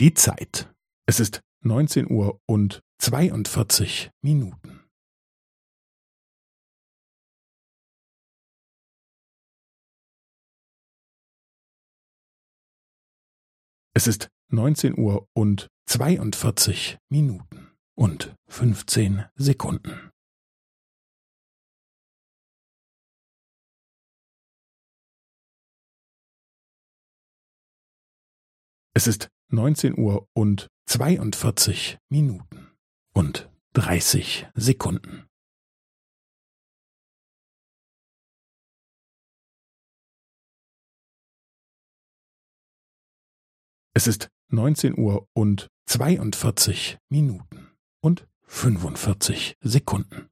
Die Zeit. Es ist neunzehn Uhr und zweiundvierzig Minuten. Es ist neunzehn Uhr und zweiundvierzig Minuten und fünfzehn Sekunden. Es ist neunzehn Uhr und zweiundvierzig Minuten und dreißig Sekunden. Es ist neunzehn Uhr und zweiundvierzig Minuten und fünfundvierzig Sekunden.